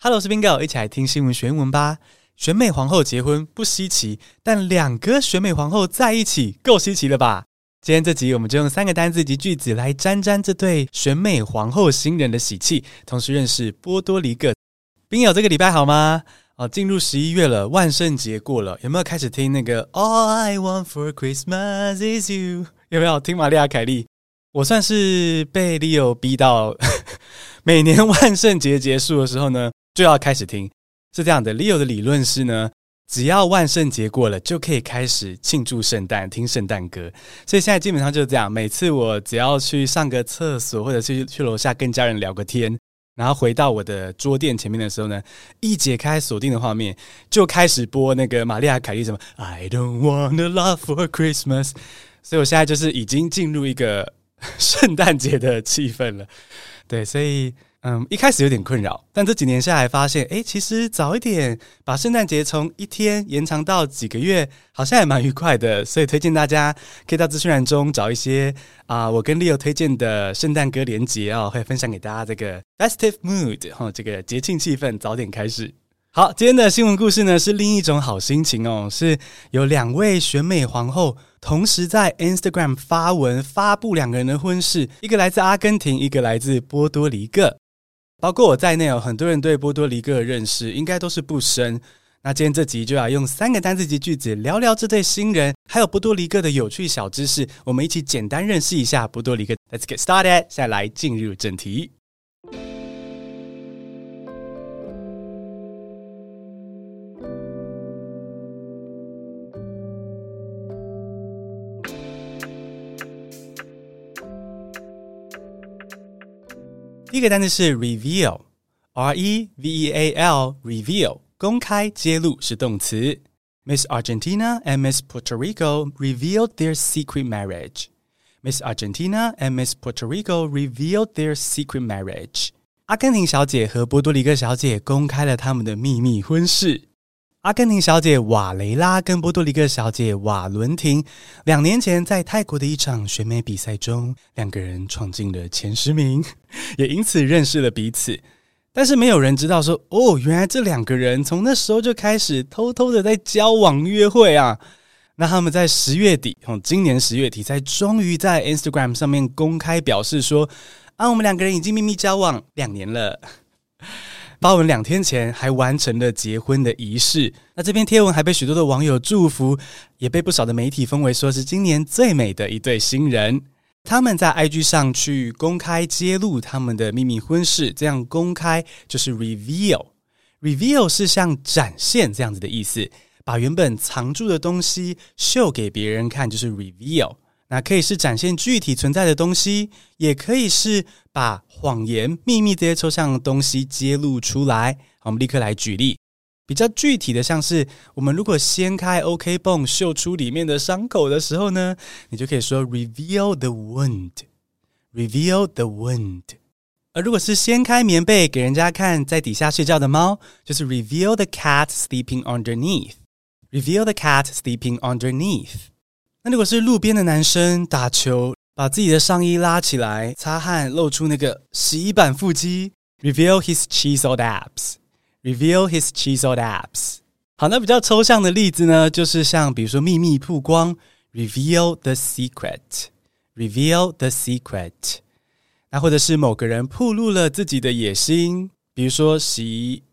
Hello，我是 Bingo，一起来听新闻学英文吧。选美皇后结婚不稀奇，但两个选美皇后在一起够稀奇了吧？今天这集我们就用三个单字及句子来沾沾这对选美皇后新人的喜气，同时认识波多黎各。Bingo，这个礼拜好吗？哦，进入十一月了，万圣节过了，有没有开始听那个 All I Want for Christmas is You？有没有听玛丽亚凯莉？我算是被 Leo 逼到，每年万圣节结束的时候呢，就要开始听，是这样的。Leo 的理论是呢，只要万圣节过了，就可以开始庆祝圣诞，听圣诞歌。所以现在基本上就是这样。每次我只要去上个厕所，或者去去楼下跟家人聊个天，然后回到我的桌垫前面的时候呢，一解开锁定的画面，就开始播那个玛丽亚凯莉什么 “I don't want a love for Christmas”。所以我现在就是已经进入一个 圣诞节的气氛了。对，所以。嗯，一开始有点困扰，但这几年下来发现，诶，其实早一点把圣诞节从一天延长到几个月，好像也蛮愉快的。所以推荐大家可以到资讯栏中找一些啊、我跟 Leo 推荐的圣诞歌连结哦，会分享给大家这个 festive mood 哈、哦，这个节庆气氛早点开始。好，今天的新闻故事呢是另一种好心情哦，是有两位选美皇后同时在 Instagram 发文发布两个人的婚事，一个来自阿根廷，一个来自波多黎各。包括我在内哦，很多人对波多黎各的认识应该都是不深。那今天这集就要用三个单字及句子聊聊这对新人，还有波多黎各的有趣小知识。我们一起简单认识一下波多黎各。Let's get started，现在来进入正题。第一个单词是 reveal，r e v e a l，reveal，公开揭露是动词。Miss Argentina and Miss Puerto Rico revealed their secret marriage. Miss Argentina and Miss Puerto Rico revealed their secret marriage. 阿根廷小姐和波多黎各小姐公开了他们的秘密婚事。 阿根廷小姐瓦雷拉跟波多黎各小姐瓦伦廷两年前在泰国的一场选美比赛中，两个人闯进了前十名，也因此认识了彼此。但是没有人知道说，哦，原来这两个人从那时候就开始偷偷的在交往约会啊。那他们在十月底，哦，今年十月底才终于在 Instagram 上面公开表示说，啊，我们两个人已经秘密交往两年了。发文两天前还完成了结婚的仪式，那这篇贴文还被许多的网友祝福，也被不少的媒体封为说是今年最美的一对新人。他们在 IG 上去公开揭露他们的秘密婚事，这样公开就是 reveal。reveal 是像展现这样子的意思，把原本藏住的东西秀给别人看，就是 reveal。那可以是展现具体存在的东西，也可以是把谎言、秘密这些抽象的东西揭露出来。好，我们立刻来举例，比较具体的，像是我们如果掀开 OK 绷，秀出里面的伤口的时候呢，你就可以说 reveal the wound，reveal the wound。而如果是掀开棉被给人家看，在底下睡觉的猫，就是 reveal the cat sleeping underneath，reveal the cat sleeping underneath。那如果是路边的男生打球，把自己的上衣拉起来擦汗，露出那个洗衣板腹肌，reveal his chiseled abs，reveal his chiseled abs。好，那比较抽象的例子呢，就是像比如说秘密曝光，reveal the secret，reveal the secret。那或者是某个人暴露了自己的野心，比如说洗，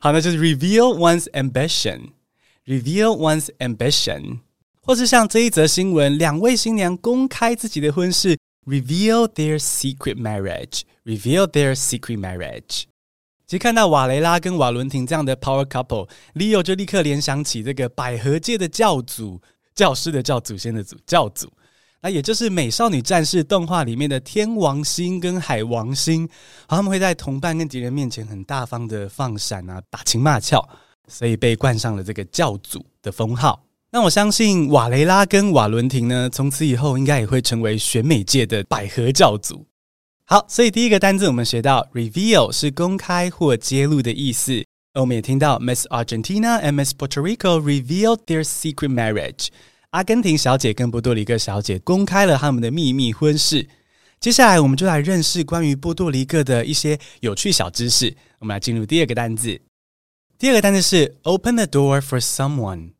好，那就是 reveal one's ambition，reveal one's ambition。或是像这一则新闻，两位新娘公开自己的婚事，reveal their secret marriage，reveal their secret marriage。其实看到瓦雷拉跟瓦伦廷这样的 power couple，Leo 就立刻联想起这个百合界的教祖，教师的教，祖先的祖，教祖。那也就是美少女战士动画里面的天王星跟海王星，他们会在同伴跟敌人面前很大方的放闪啊，打情骂俏，所以被冠上了这个教祖的封号。那我相信瓦雷拉跟瓦伦廷呢，从此以后应该也会成为选美界的百合教主。好，所以第一个单字我们学到 reveal 是公开或揭露的意思。我们也听到 Miss Argentina and Miss Puerto Rico revealed their secret marriage。阿根廷小姐跟波多黎各小姐公开了他们的秘密婚事。接下来，我们就来认识关于波多黎各的一些有趣小知识。我们来进入第二个单字。第二个单字是 “open the door for someone”。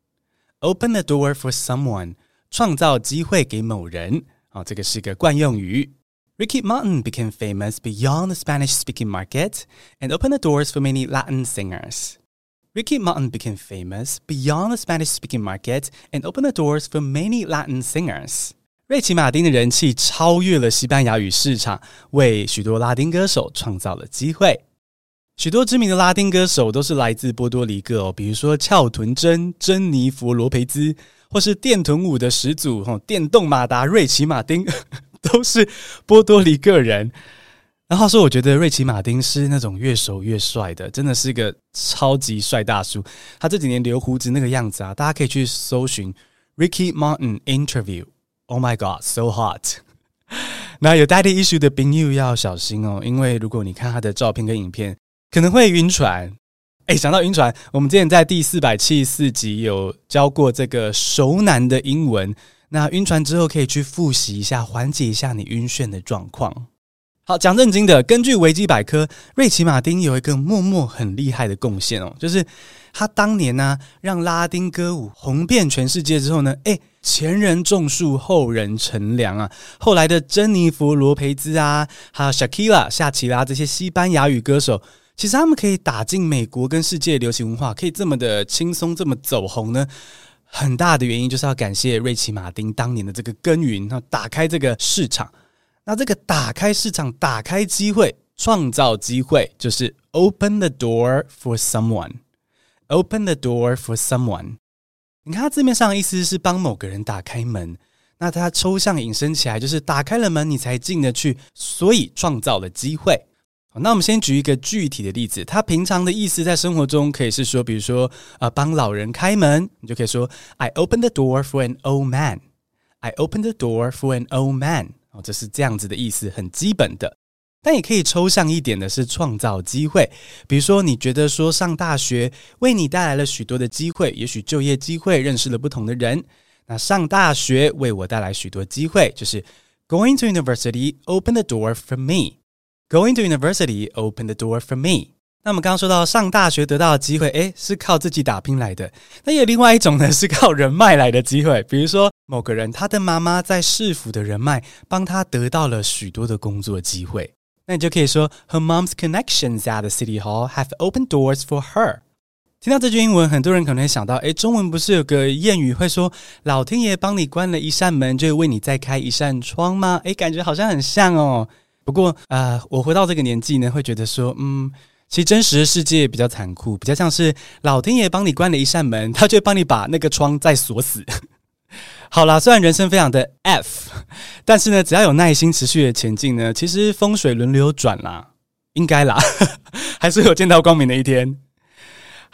“open the door for someone”，创造机会给某人。啊、哦，这个是个惯用语。Ricky Martin became famous beyond the Spanish-speaking market and opened the doors for many Latin singers. Ricky Martin became famous beyond the Spanish-speaking market and opened the doors for many Latin singers. 瑞奇·马丁的人气超越了西班牙语市场，为许多拉丁歌手创造了机会。 许多知名的拉丁歌手都是来自波多黎各哦，比如说翘臀珍、珍妮佛·罗培兹，或是电臀舞的始祖哦，电动马达瑞奇·马丁，都是波多黎各人。然后说，我觉得瑞奇·马丁是那种越熟越帅的，真的是个超级帅大叔。他这几年留胡子那个样子啊，大家可以去搜寻 Ricky Martin Interview。Oh my God, so hot！那有 Daddy issue 的朋友要小心哦，因为如果你看他的照片跟影片，可能会晕船。哎，想到晕船，我们之前在第四百七十四集有教过这个熟男的英文。那晕船之后可以去复习一下，缓解一下你晕眩的状况。好，讲正经的，根据维基百科，瑞奇马丁有一个默默很厉害的贡献哦，就是他当年呢、啊，让拉丁歌舞红遍全世界之后呢，诶前人种树，后人乘凉啊。后来的珍妮弗·罗培兹啊，还有 Shakira 夏奇拉这些西班牙语歌手，其实他们可以打进美国跟世界流行文化，可以这么的轻松，这么走红呢。很大的原因就是要感谢瑞奇马丁当年的这个耕耘，然后打开这个市场。那这个打开市场、打开机会、创造机会，就是 open the door for someone。open the door for someone。你看它字面上的意思是帮某个人打开门，那它抽象引申起来就是打开了门，你才进得去，所以创造了机会。那我们先举一个具体的例子，它平常的意思在生活中可以是说，比如说呃，帮老人开门，你就可以说 I open the door for an old man. I opened the door for an old man. 哦，这是这样子的意思，很基本的。但也可以抽象一点的是创造机会，比如说你觉得说上大学为你带来了许多的机会，也许就业机会，认识了不同的人。那上大学为我带来许多机会，就是 Going to university opened the door for me. Going to university opened the door for me. 那我们刚刚说到上大学得到的机会，诶，是靠自己打拼来的。那也有另外一种呢，是靠人脉来的机会。比如说某个人，他的妈妈在市府的人脉，帮他得到了许多的工作机会。那你就可以说，Her mom's connections at the city hall have opened doors for her。听到这句英文，很多人可能会想到，诶，中文不是有个谚语会说，老天爷帮你关了一扇门，就会为你再开一扇窗吗？诶，感觉好像很像哦。不过，啊，我回到这个年纪呢，会觉得说，嗯。其实真实的世界比较残酷，比较像是老天爷帮你关了一扇门，他却帮你把那个窗再锁死。好啦，虽然人生非常的 F，但是呢，只要有耐心持续的前进呢，其实风水轮流转啦，应该啦，还是有见到光明的一天。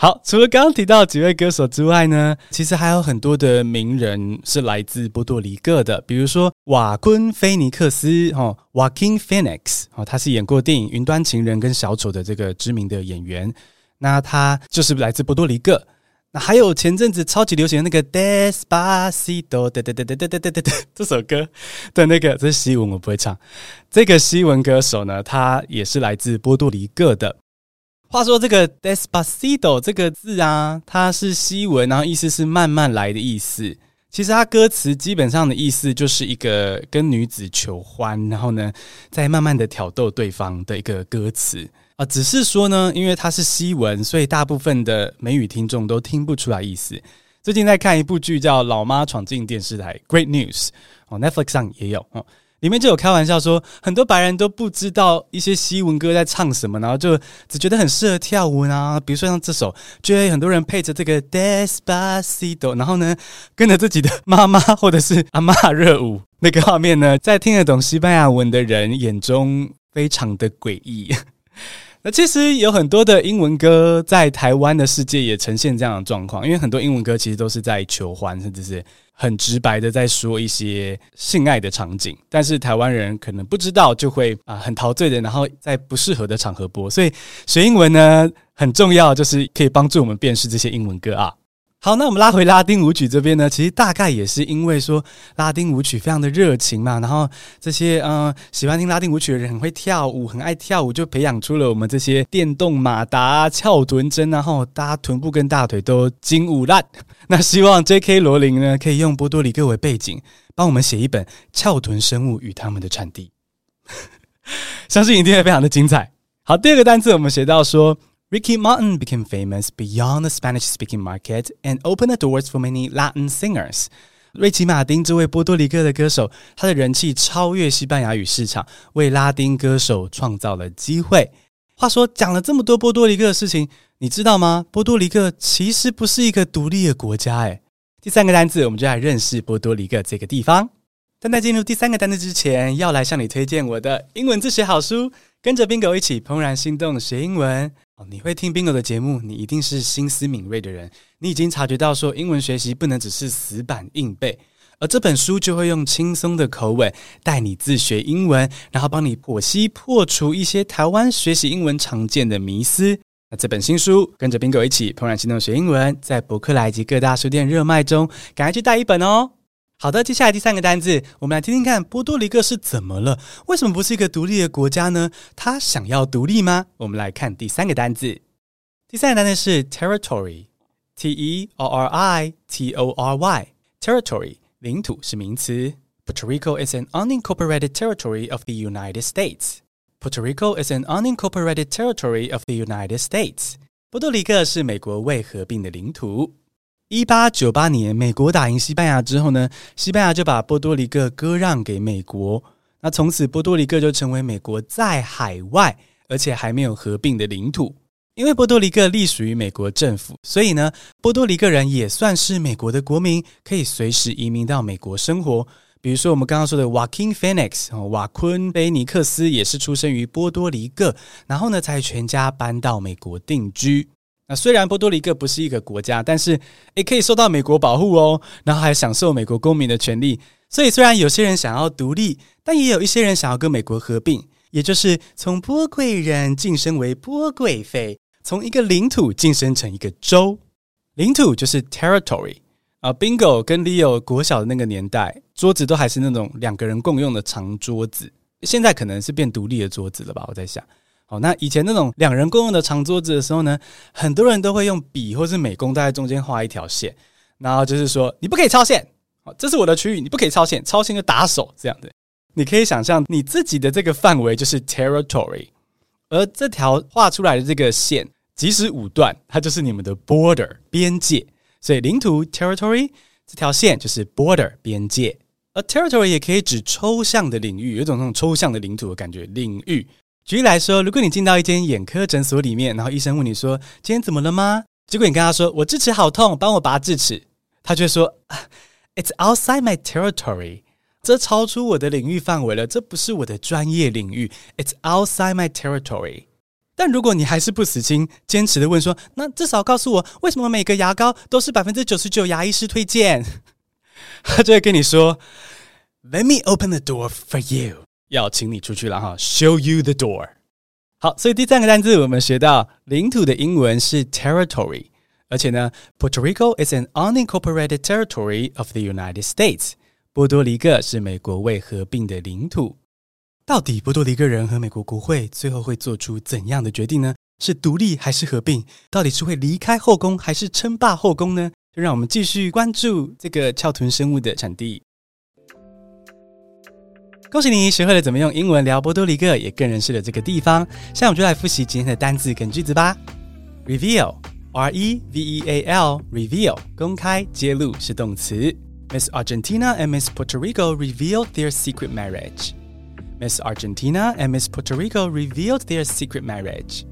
好，除了刚刚提到几位歌手之外呢，其实还有很多的名人是来自波多黎各的，比如说瓦昆·菲尼克斯，哦，Joaquin Phoenix，哦，他是演过电影《云端情人》跟《小丑》的这个知名的演员，那他就是来自波多黎各。那还有前阵子超级流行的那个 Despacito，对对对对对对对对，这首歌的那个这是西文，我不会唱。这个西文歌手呢，他也是来自波多黎各的。话说这个 Despacito 这个字啊，它是西文，然后意思是慢慢来的意思。其实它歌词基本上的意思就是一个跟女子求欢，然后呢，再慢慢的挑逗对方的一个歌词啊。只是说呢，因为它是西文，所以大部分的美语听众都听不出来意思。最近在看一部剧叫《老妈闯进电视台》，Great News 哦，Netflix 上也有哦。里面就有开玩笑说，很多白人都不知道一些西文歌在唱什么，然后就只觉得很适合跳舞啊。比如说像这首，就会很多人配着这个 Despacito，然后呢跟着自己的妈妈或者是阿嬷热舞，那个画面呢，在听得懂西班牙文的人眼中非常的诡异。那其实有很多的英文歌在台湾的世界也呈现这样的状况，因为很多英文歌其实都是在求欢，甚至是很直白的在说一些性爱的场景，但是台湾人可能不知道，就会啊很陶醉的，然后在不适合的场合播。所以学英文呢很重要，就是可以帮助我们辨识这些英文歌啊。好，那我们拉回拉丁舞曲这边呢，其实大概也是因为说拉丁舞曲非常的热情嘛，然后这些嗯、喜欢听拉丁舞曲的人很会跳舞，很爱跳舞，就培养出了我们这些电动马达、翘臀针，然后大家臀部跟大腿都筋舞烂。那希望 J.K. 罗琳呢，可以用波多黎各为背景，帮我们写一本翘臀生物与他们的产地，相信一定会非常的精彩。好，第二个单词我们写到说。Ricky Martin became famous beyond the Spanish-speaking market and opened the doors for many Latin singers. 瑞奇·马丁这位波多黎各的歌手，他的人气超越西班牙语市场，为拉丁歌手创造了机会。话说，讲了这么多波多黎各的事情，你知道吗？波多黎各其实不是一个独立的国家。诶，第三个单词，我们就来认识波多黎各这个地方。但在进入第三个单词之前，要来向你推荐我的英文自学好书，跟着 Bingo 一起怦然心动学英文。你会听 Bingo 的节目，你一定是心思敏锐的人。你已经察觉到说，英文学习不能只是死板硬背，而这本书就会用轻松的口吻带你自学英文，然后帮你剖析破除一些台湾学习英文常见的迷思。那这本新书，跟着 Bingo 一起怦然心动学英文，在博客来及各大书店热卖中，赶快去带一本哦！好的，接下来第三个单字，我们来听听看波多黎各是怎么了？为什么不是一个独立的国家呢？他想要独立吗？我们来看第三个单字，第三个单字是 territory，t e r r i t o r y，territory 领土是名词。Puerto Rico is an unincorporated territory of the United States. Puerto Rico is an unincorporated territory of the United States. 波多黎各是美国未合并的领土。一八九八年，美国打赢西班牙之后呢，西班牙就把波多黎各割让给美国。那从此，波多黎各就成为美国在海外而且还没有合并的领土。因为波多黎各隶属于美国政府，所以呢，波多黎各人也算是美国的国民，可以随时移民到美国生活。比如说，我们刚刚说的 Joaquin Phoenix 瓦昆菲尼克斯也是出生于波多黎各，然后呢，才全家搬到美国定居。那虽然波多黎各不是一个国家，但是也可以受到美国保护哦，然后还享受美国公民的权利。所以虽然有些人想要独立，但也有一些人想要跟美国合并，也就是从波贵人晋升为波贵妃，从一个领土晋升成一个州。领土就是 territory 啊，Bingo 跟 Leo 国小的那个年代，桌子都还是那种两个人共用的长桌子，现在可能是变独立的桌子了吧？我在想。好，那以前那种两人共用的长桌子的时候呢，很多人都会用笔或是美工在中间画一条线，然后就是说你不可以超线，好，这是我的区域，你不可以超线，超线就打手这样的。你可以想象你自己的这个范围就是 territory，而这条画出来的这个线，即使五段，它就是你们的 border 边界。所以领土 territory 这条线就是 border 边界，而 territory 也可以指抽象的领域，有种那种抽象的领土的感觉，领域。举例来说，如果你进到一间眼科诊所里面，然后医生问你说：“今天怎么了吗？”结果你跟他说：“我智齿好痛，帮我拔智齿。”他却说：“It's outside my territory，这超出我的领域范围了，这不是我的专业领域。It's outside my territory。”但如果你还是不死心，坚持的问说：“那至少告诉我，为什么每个牙膏都是百分之九十九牙医师推荐？”他就会跟你说：“Let me open the door for you。”要请你出去了哈，show you the door。好，所以第三个单词我们学到领土的英文是 territory，而且呢，Puerto Rico is an unincorporated territory of the United States。波多黎各是美国未合并的领土。到底波多黎各人和美国国会最后会做出怎样的决定呢？是独立还是合并？到底是会离开后宫还是称霸后宫呢？就让我们继续关注这个翘臀生物的产地。恭喜你学会了怎么用英文聊波多黎各，也更认识了这个地方。现在我们就来复习今天的单字跟句子吧。Reveal，R E V E A L，reveal，公开揭露是动词。Miss Argentina and Miss Puerto Rico revealed their secret marriage. Miss Argentina and Miss Puerto Rico revealed their secret marriage.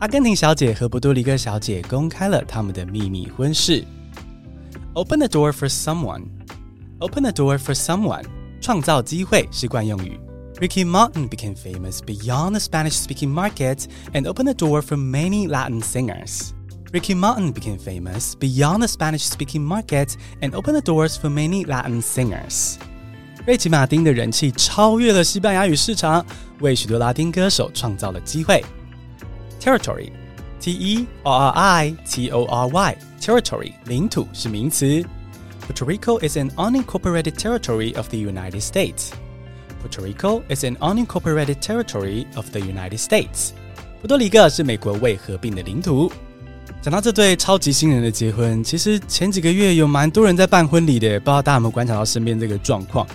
阿根廷小姐和波多黎各小姐公开了他们的秘密婚事。Open the door for someone. Open the door for someone. 创造机会是惯用语。Ricky Martin became famous beyond the Spanish-speaking market and opened the door for many Latin singers. Ricky Martin became famous beyond the Spanish-speaking market and opened the doors for many Latin singers. 瑞奇·马丁的人气超越了西班牙语市场，为许多拉丁歌手创造了机会。Territory, T E R R I T O R Y，territory 领土是名词。 Puerto Rico is an unincorporated territory of the United States. Puerto Rico is an unincorporated territory of the United States. 波多黎各是美国未合并的领土。讲到这对超级新人的结婚，其实前几个月有蛮多人在办婚礼的，不知道大家有没有观察到身边这个状况？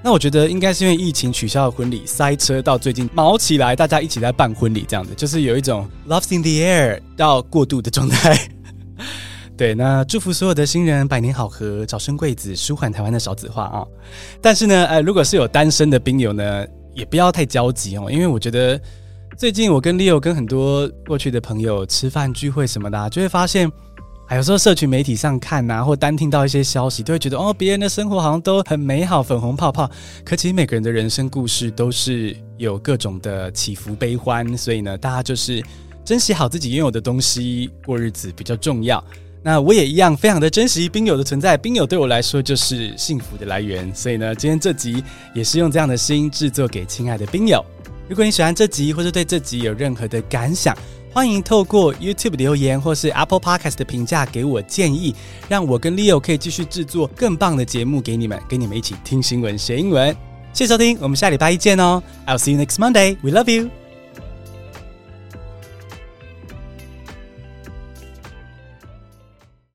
那我觉得应该是因为疫情取消的婚礼塞车，到最近卯起来，大家一起在办婚礼，这样子就是有一种 love's in the air 到过度的状态。对，那祝福所有的新人百年好合，早生贵子，舒缓台湾的少子化啊！但是呢，呃，如果是有单身的宾友呢，也不要太焦急哦，因为我觉得最近我跟 Leo 跟很多过去的朋友吃饭聚会什么的，就会发现。还有时候社群媒体上看呐、或单听到一些消息，都会觉得哦，别人的生活好像都很美好，粉红泡泡。可其实每个人的人生故事都是有各种的起伏悲欢，所以呢，大家就是珍惜好自己拥有的东西，过日子比较重要。那我也一样，非常的珍惜宾友的存在，宾友对我来说就是幸福的来源。所以呢，今天这集也是用这样的心制作给亲爱的宾友。如果你喜欢这集，或是对这集有任何的感想，欢迎透过 YouTube 留言或是 Apple Podcast 的评价给我建议，让我跟 Leo 可以继续制作更棒的节目给你们，跟你们一起听新闻学英文。谢谢收听，我们下礼拜一见哦！I'll see you next Monday. We love you.